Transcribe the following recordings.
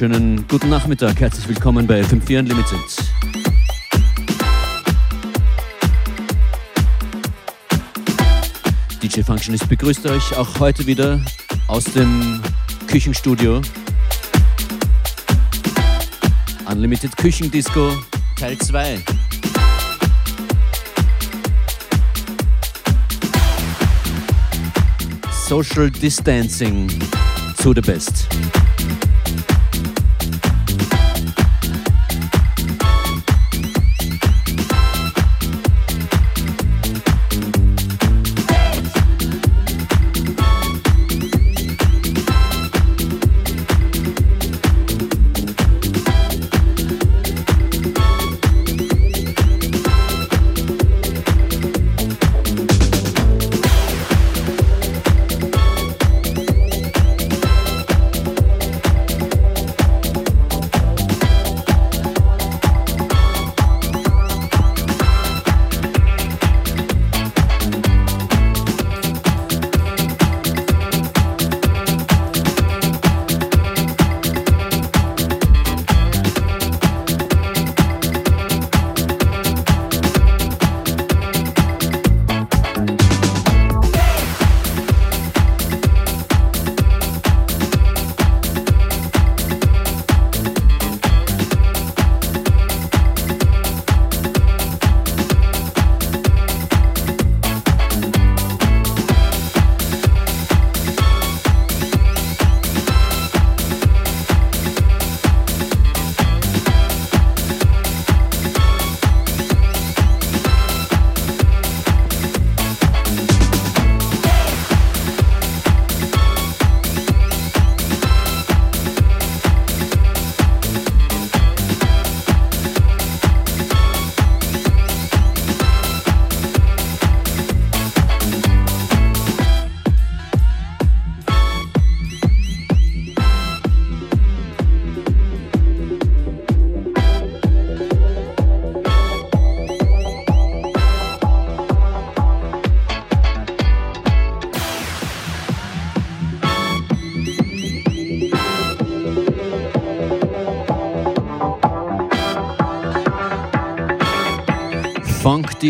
wunderschönen guten Nachmittag. Herzlich willkommen bei FM4 Unlimited. DJ Functionist begrüßt euch auch heute wieder aus dem Küchenstudio. Unlimited Küchendisco Teil 2. Social Distancing to the best.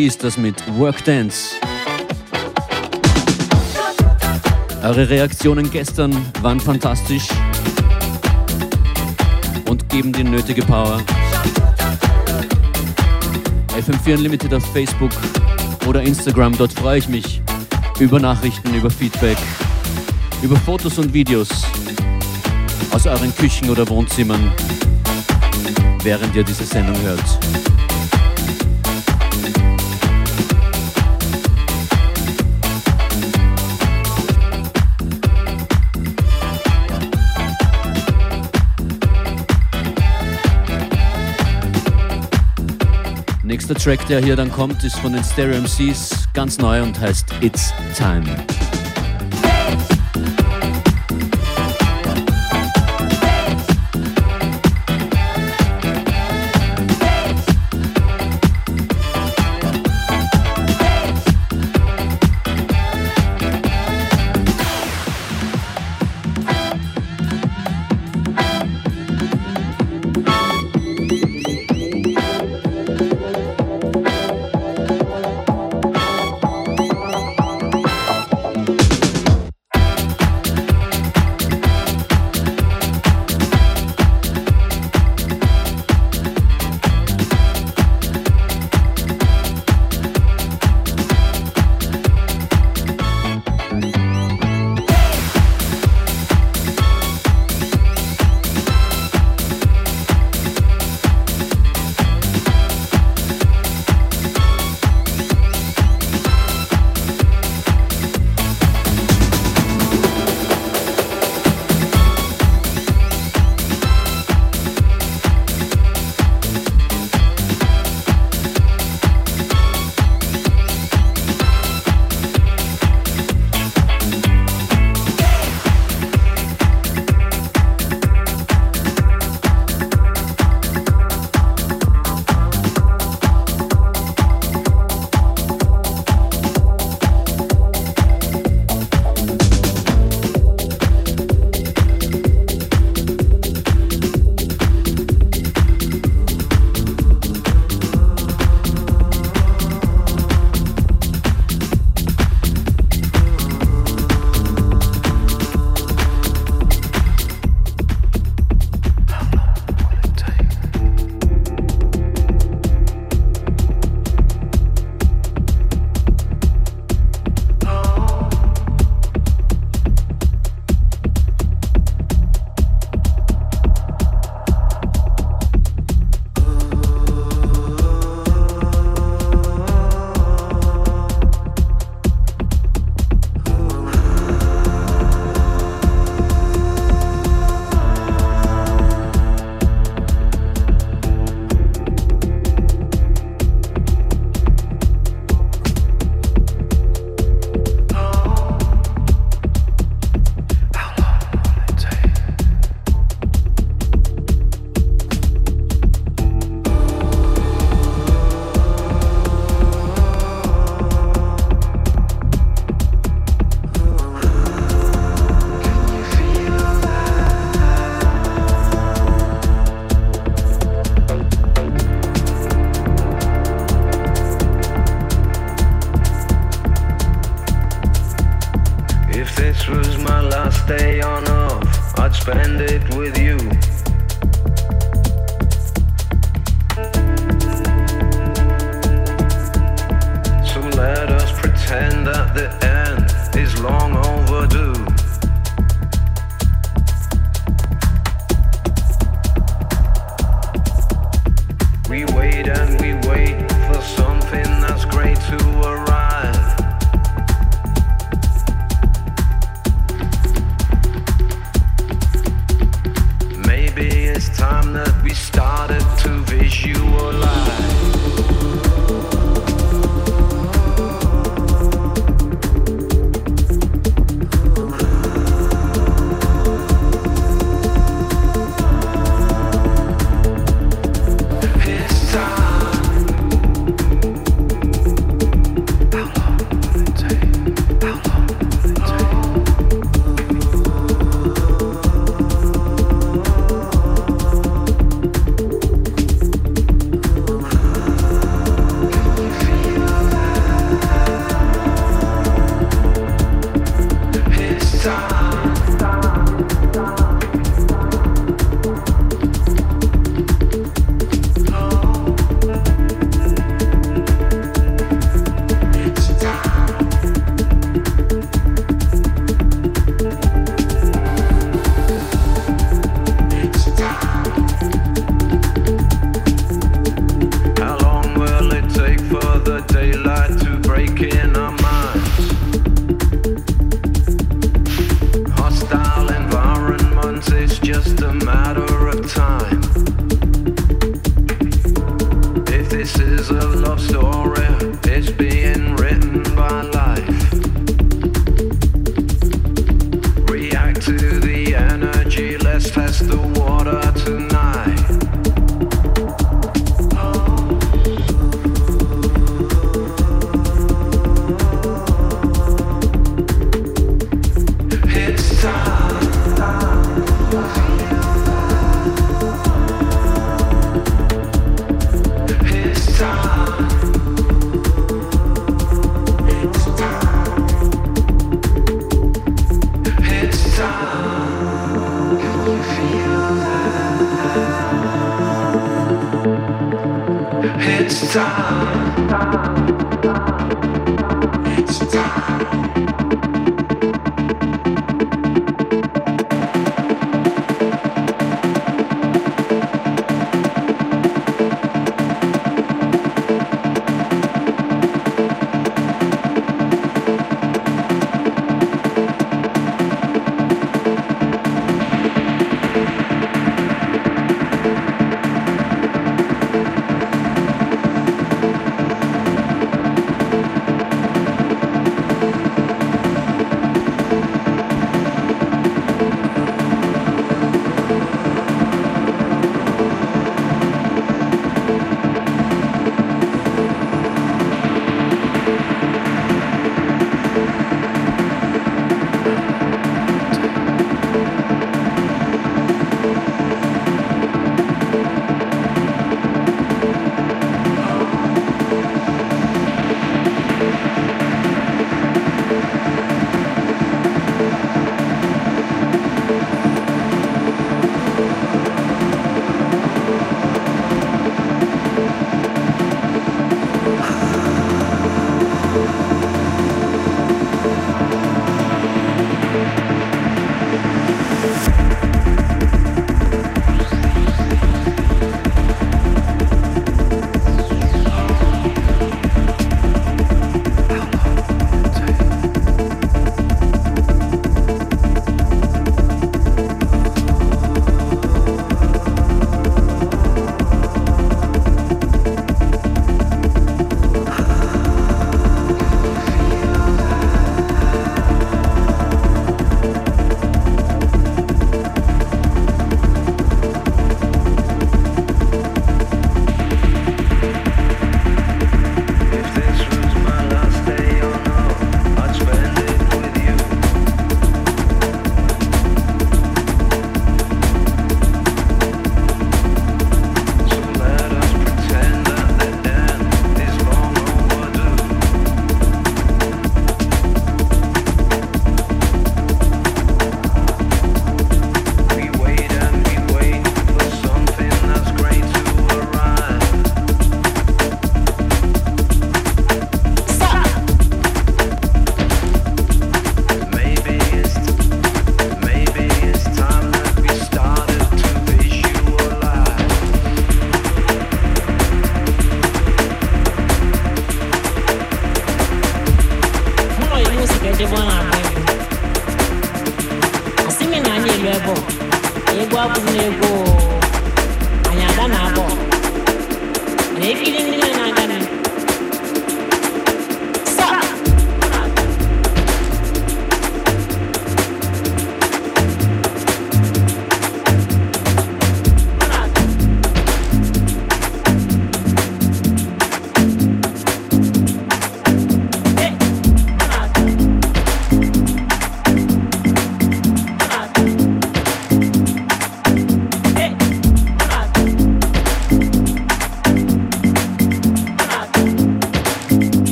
Die ist das mit Workdance. Eure Reaktionen gestern waren fantastisch und geben die nötige Power. FM4 Unlimited auf Facebook oder Instagram, dort freue ich mich über Nachrichten, über Feedback, über Fotos und Videos aus euren Küchen oder Wohnzimmern, während ihr diese Sendung hört. Nächster Track, der hier dann kommt, ist von den Stereo MCs, ganz neu und heißt It's Time.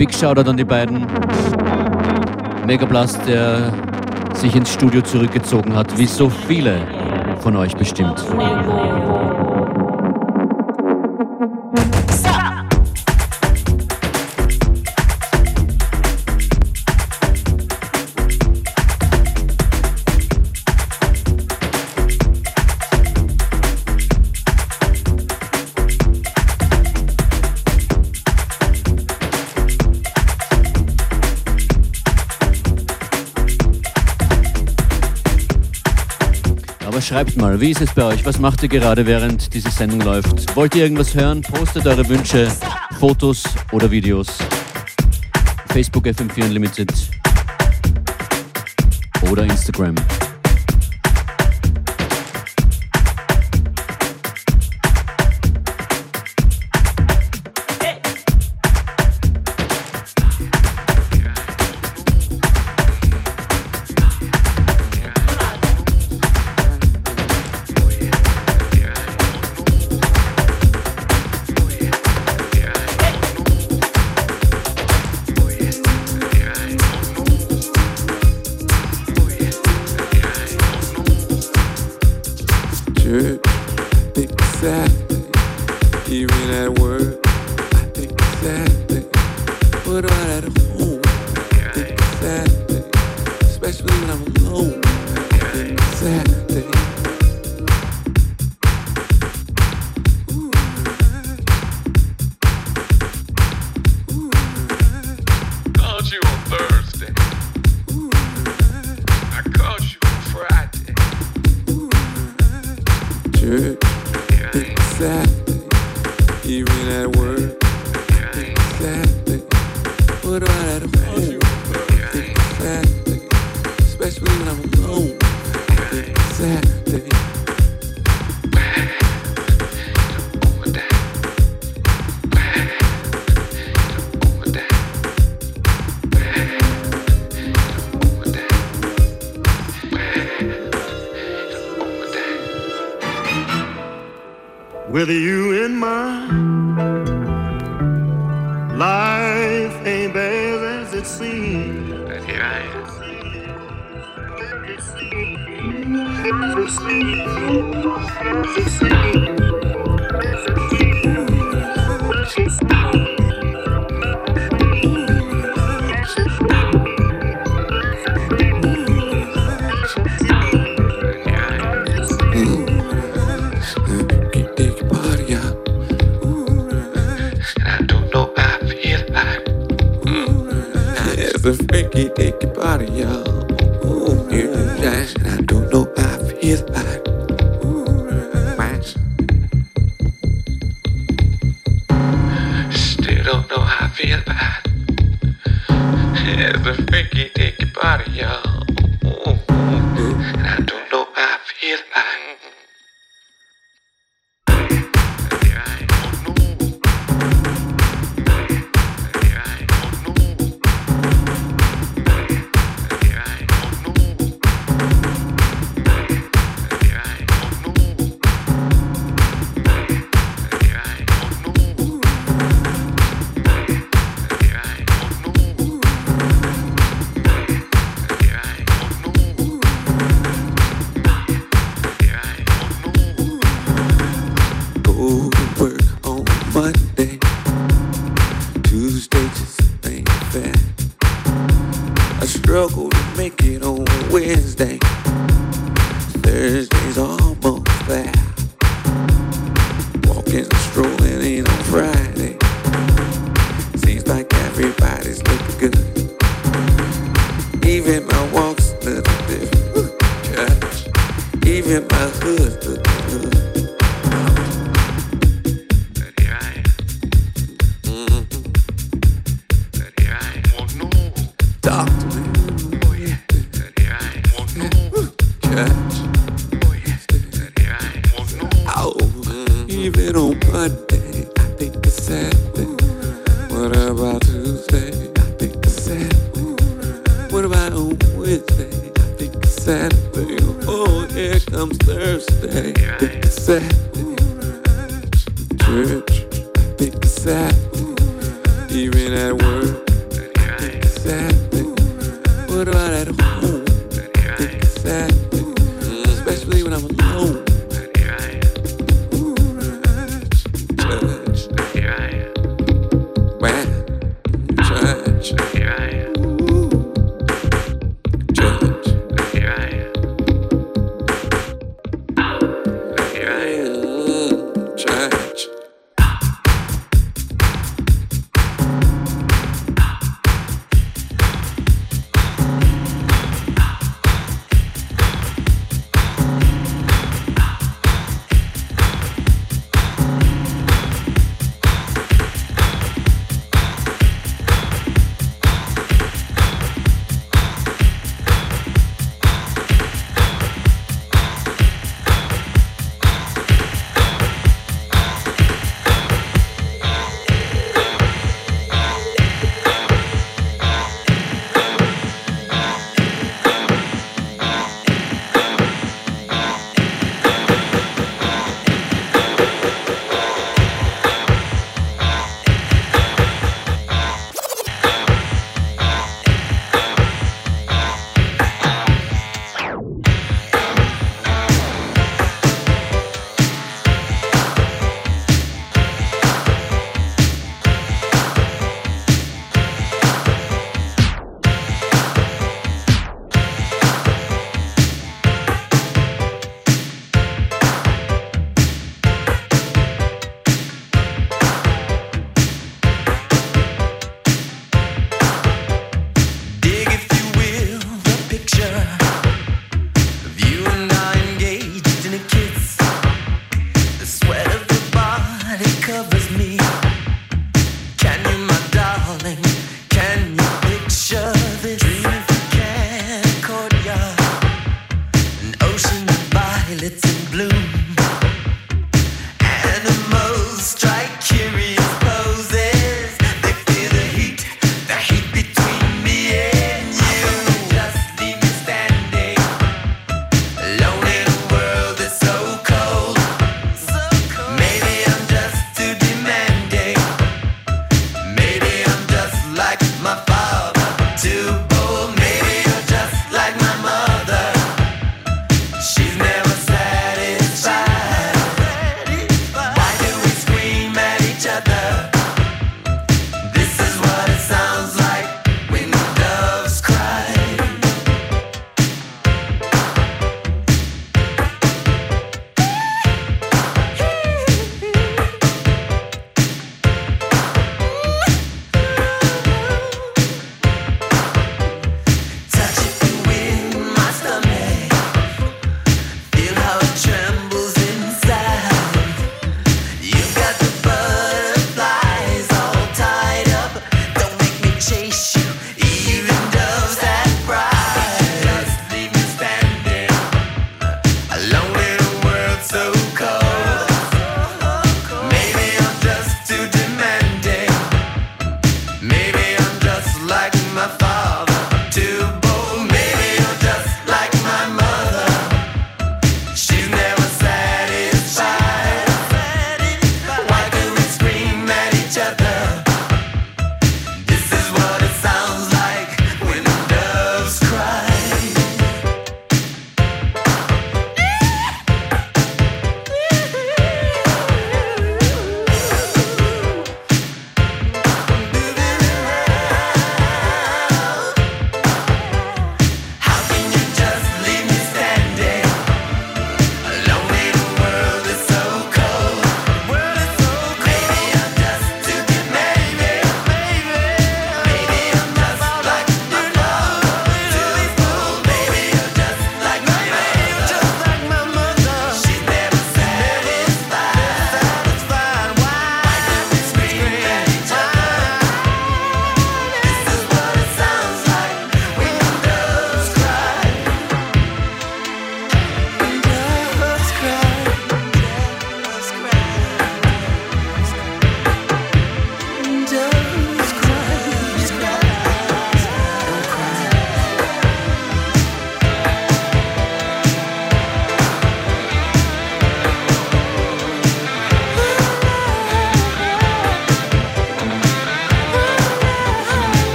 Big Shoutout an die beiden. Megablast, der sich ins Studio zurückgezogen hat, wie so viele von euch bestimmt. Schreibt mal, wie ist es bei euch? Was macht ihr gerade, während diese Sendung läuft? Wollt ihr irgendwas hören? Postet eure Wünsche, Fotos oder Videos. Facebook FM4 Unlimited oder Instagram. With you in mind, life ain't bad as it seems. And here I am. stages ain't fair. I struggle to make it on Wednesday. Thursday's almost there. Walking and strolling in on Friday. Seems like everybody's looking good. Even my walk's look different. Even my hood's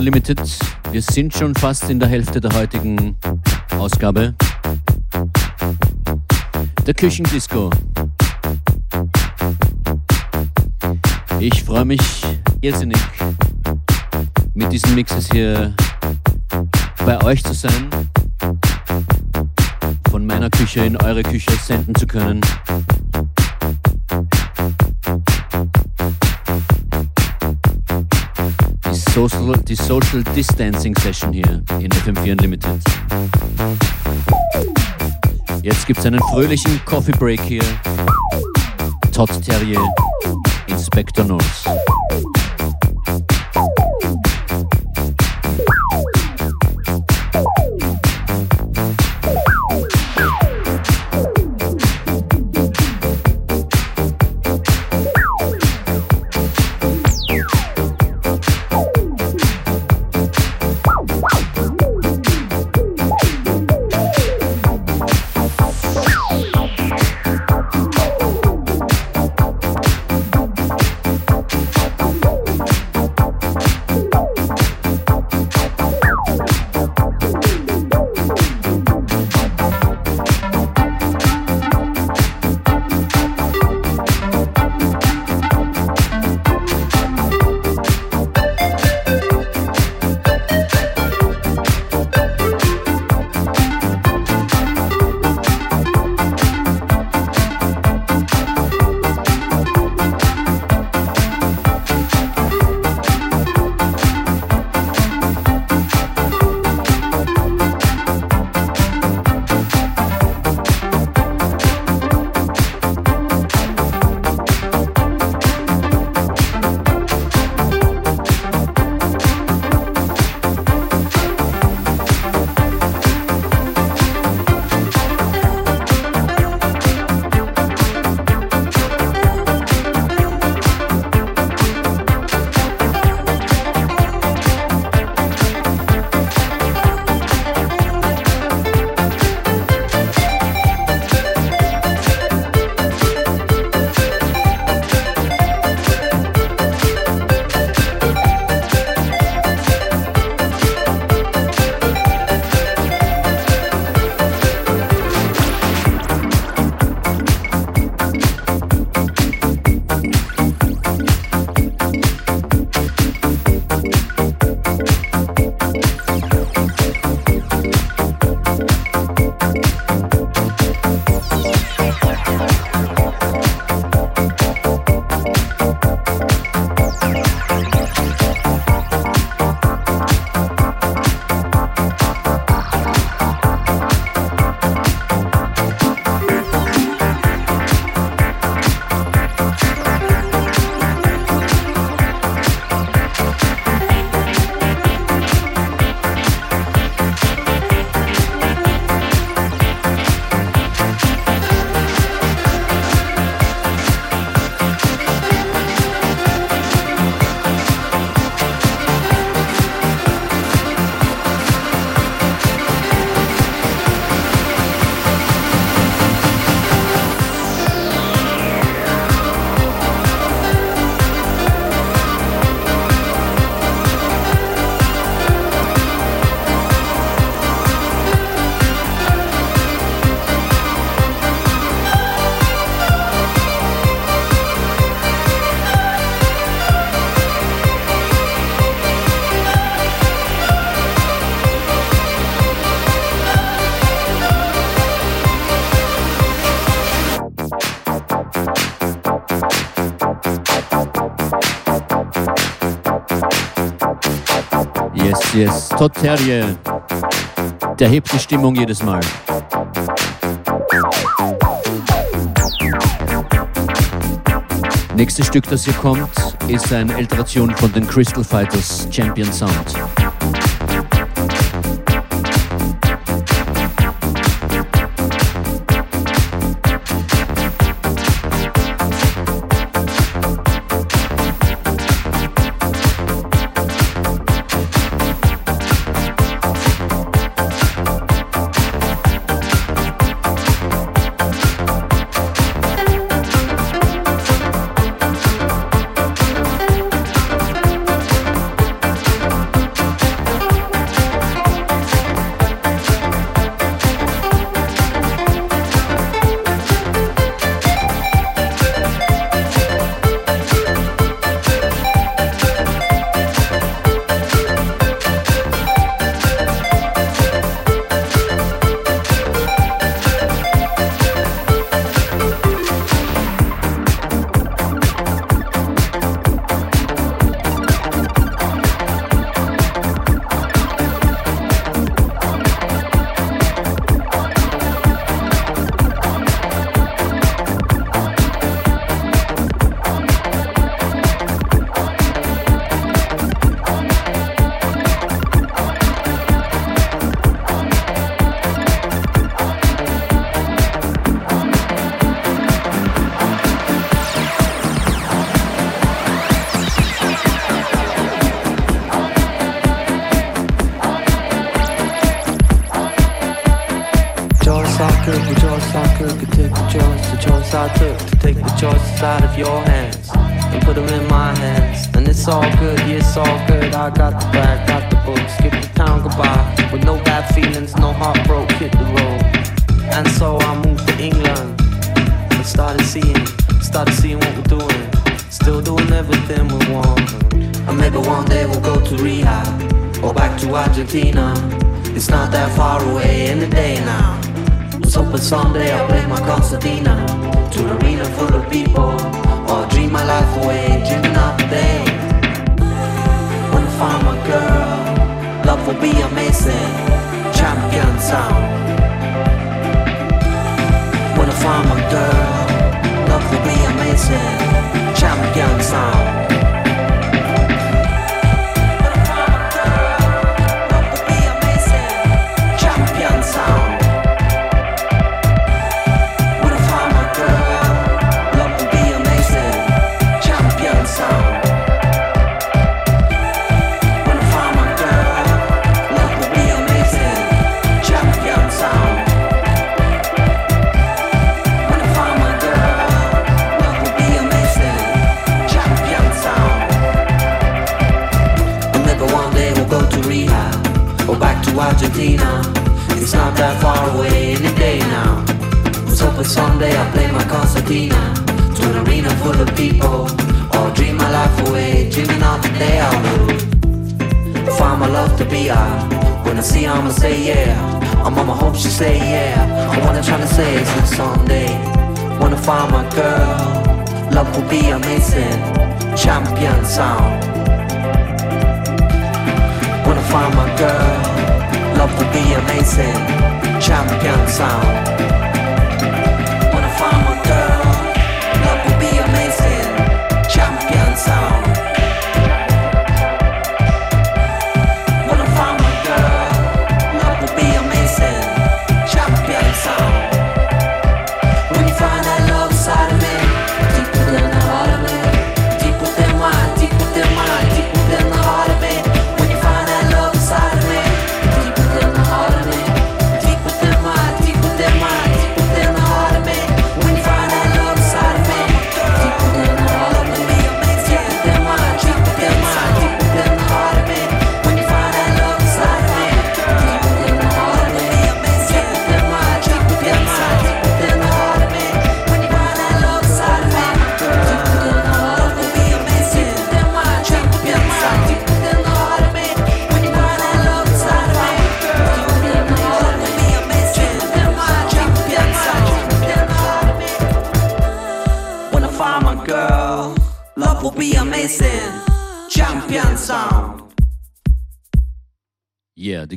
Unlimited. Wir sind schon fast in der Hälfte der heutigen Ausgabe. Der Küchendisco. Ich freue mich irrsinnig, mit diesen Mixes hier bei euch zu sein, von meiner Küche in eure Küche senden zu können. Social, die Social Distancing Session hier in FM4 Unlimited. Jetzt gibt es einen fröhlichen Coffee Break hier. Todd Terrier, Inspector North. Yes, Todd Terrier. Der hebt die Stimmung jedes Mal. Nächstes Stück, das hier kommt, ist eine Alteration von den Crystal Fighters Champion Sound. It's all good. I got the bag, got the book, skip the town goodbye with no bad feelings, no heart broke, hit the road. And so I moved to England and started seeing, started seeing what we're doing, still doing everything we want. And maybe one day we'll go to rehab or back to Argentina. It's not that far away in the day now. Was hoping someday I'll play my concertina my concertina to an arena full of people, or dream my life away, dreaming of the day I would find my love to be out. When I see her, I'ma say yeah. I'm mama hope she say yeah. I wanna try to say is that someday, wanna find my girl, love will be amazing, champion sound. Wanna find my girl love will be amazing. Champion sound. song.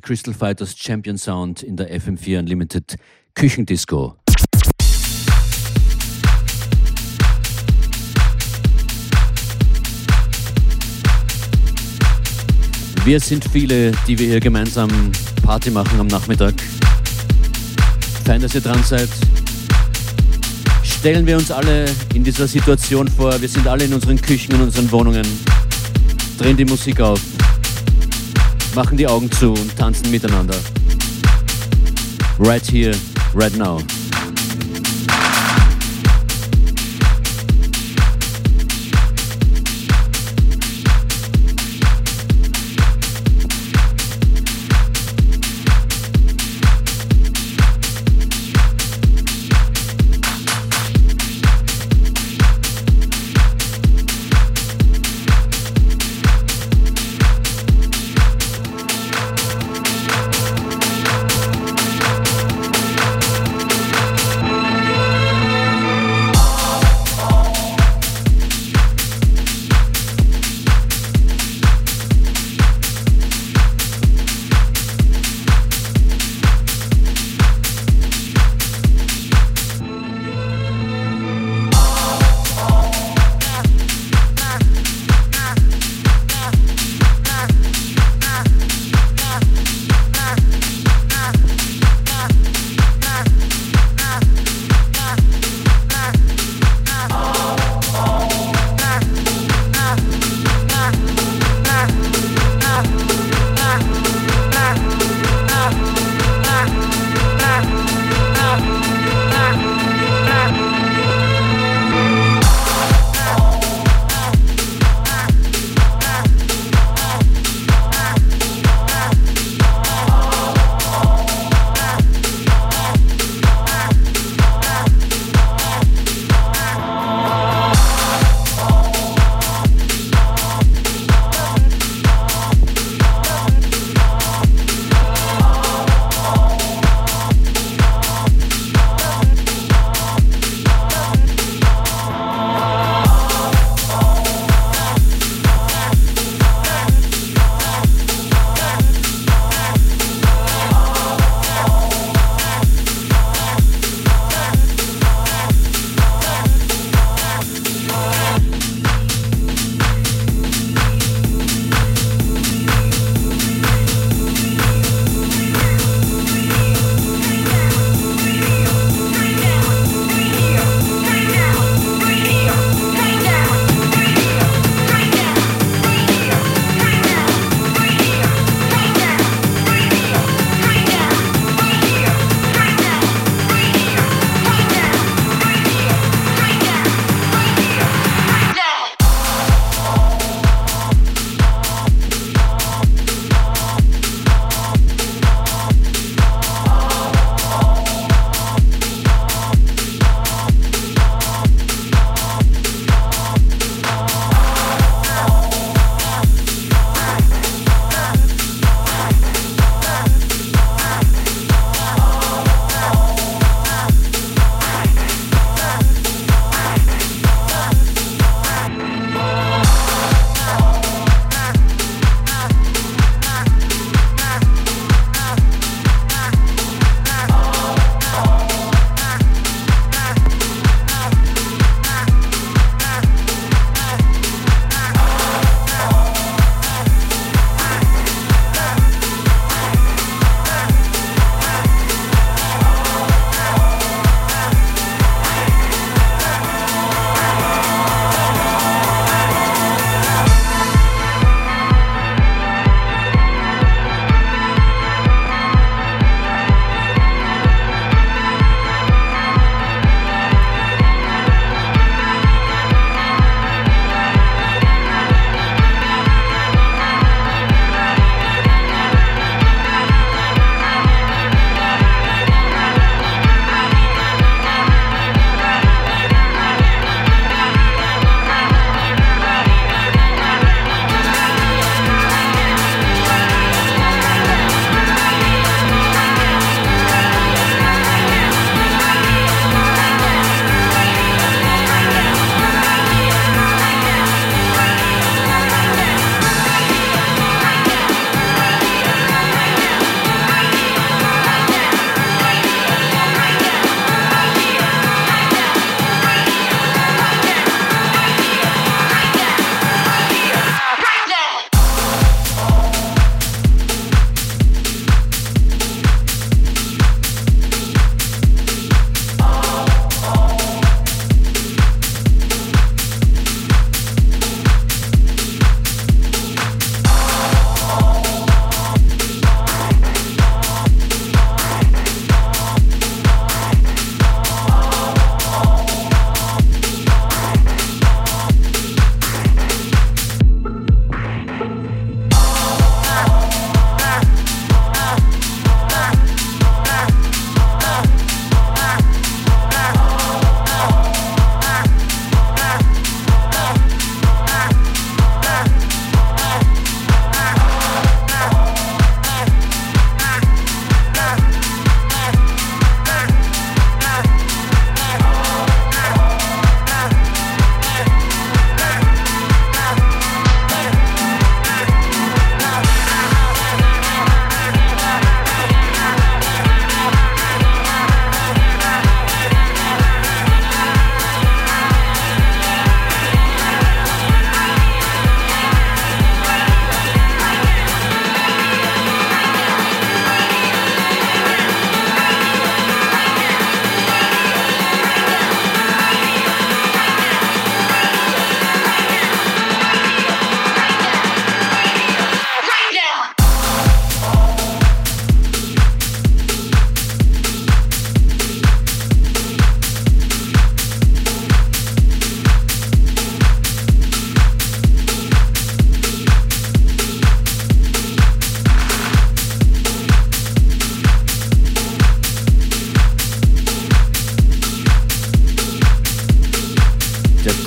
Crystal Fighters Champion Sound in der FM4 Unlimited Küchendisco. Wir sind viele, die wir hier gemeinsam Party machen am Nachmittag. Fein, dass ihr dran seid. Stellen wir uns alle in dieser Situation vor. Wir sind alle in unseren Küchen, in unseren Wohnungen. Drehen die Musik auf machen die Augen zu und tanzen miteinander. Right here, right now.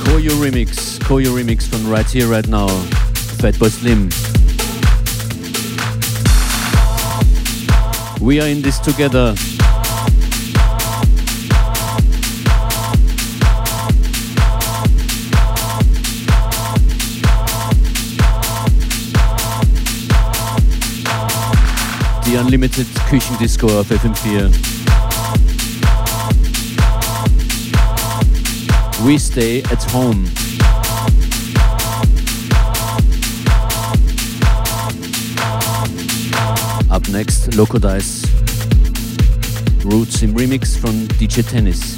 Remix, Koyo remix from Right Here, Right Now, Fatboy Slim. We are in this together. The Unlimited Küchendisco auf FM4. We stay at home. Up next, Loco Dice. Roots im Remix from DJ Tennis.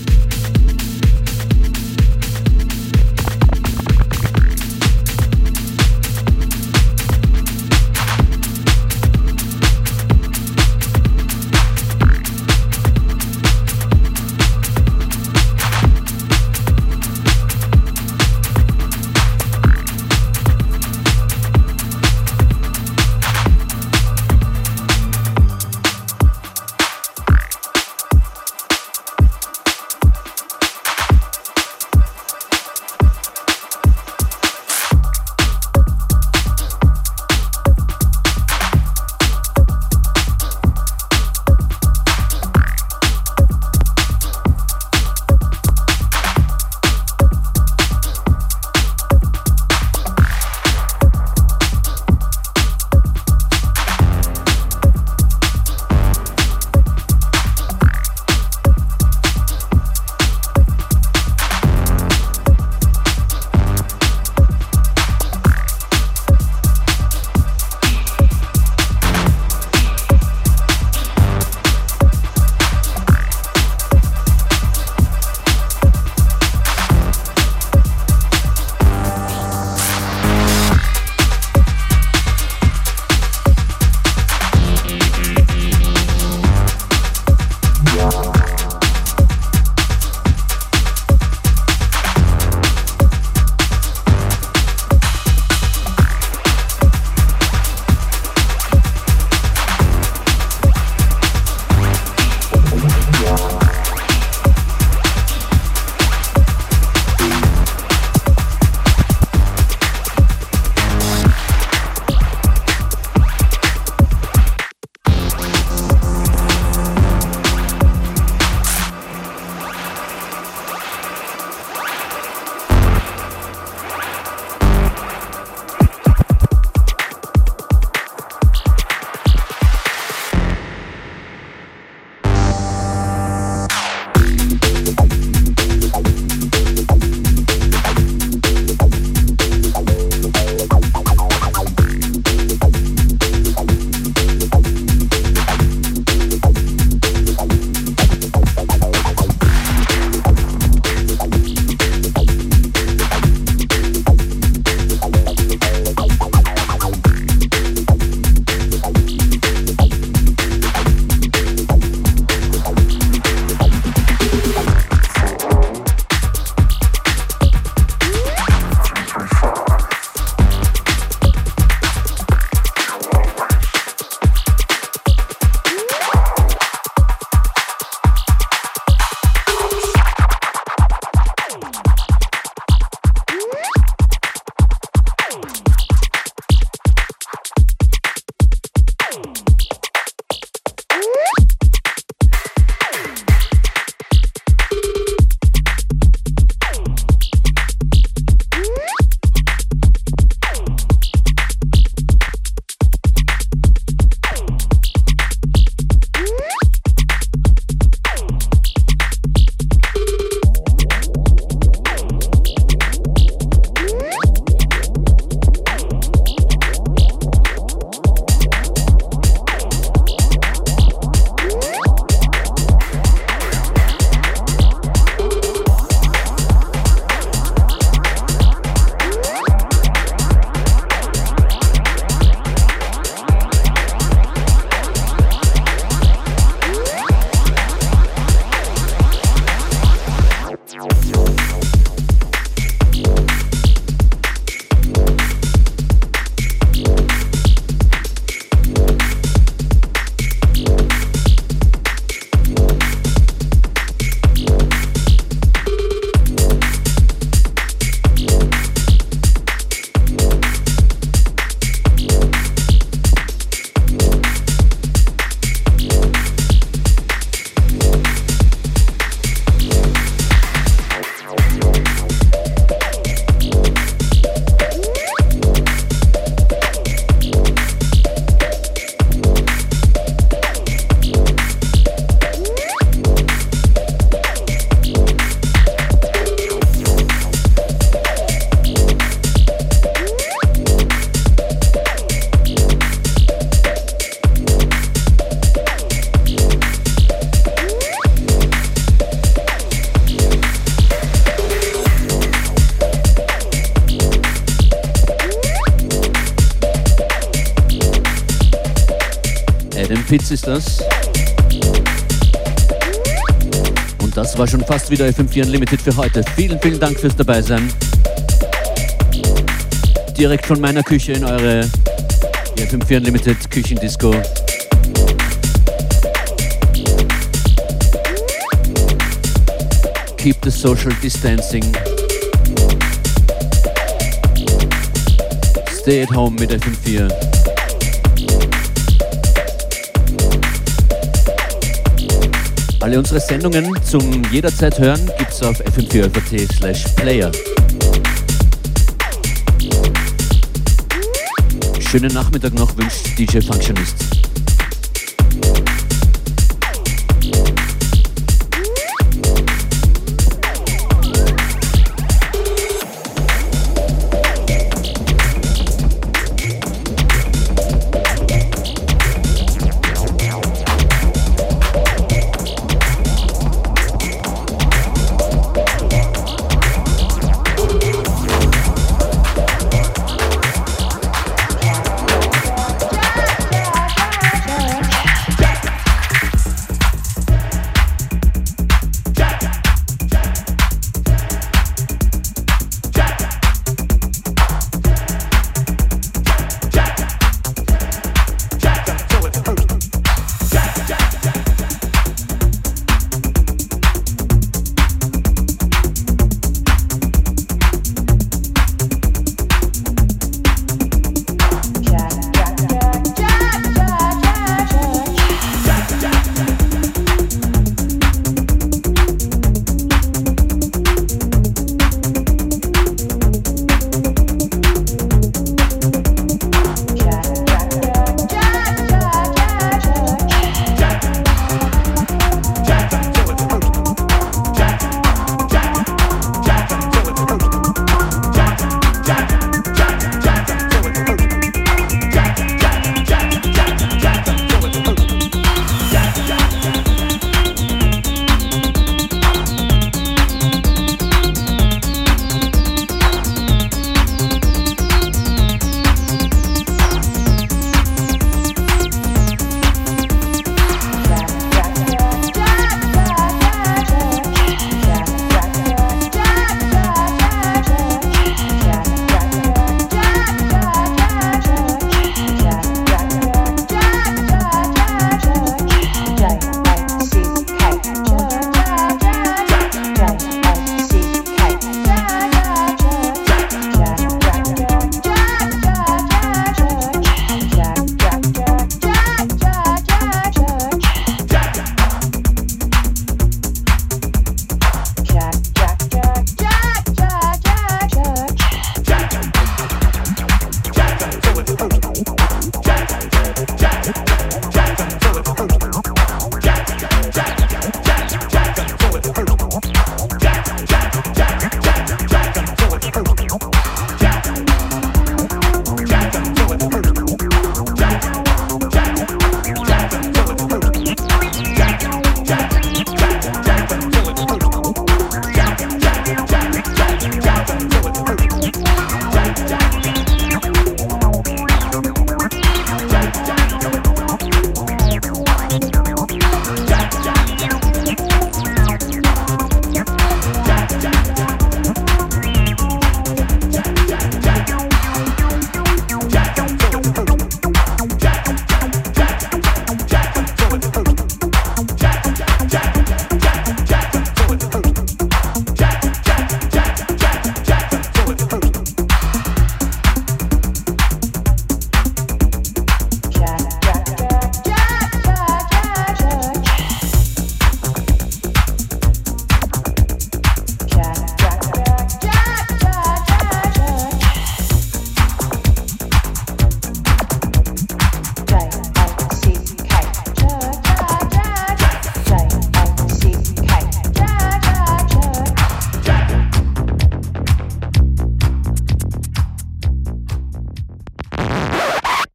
Pitts ist das. Und das war schon fast wieder FM4 Unlimited für heute. Vielen, vielen Dank fürs Dabeisein. Direkt von meiner Küche in eure FM4 Unlimited Küchendisco. Keep the social distancing. Stay at home mit FM4. Alle unsere Sendungen zum jederzeit hören gibt's auf fm4.at slash player. Schönen Nachmittag noch wünscht DJ Functionist.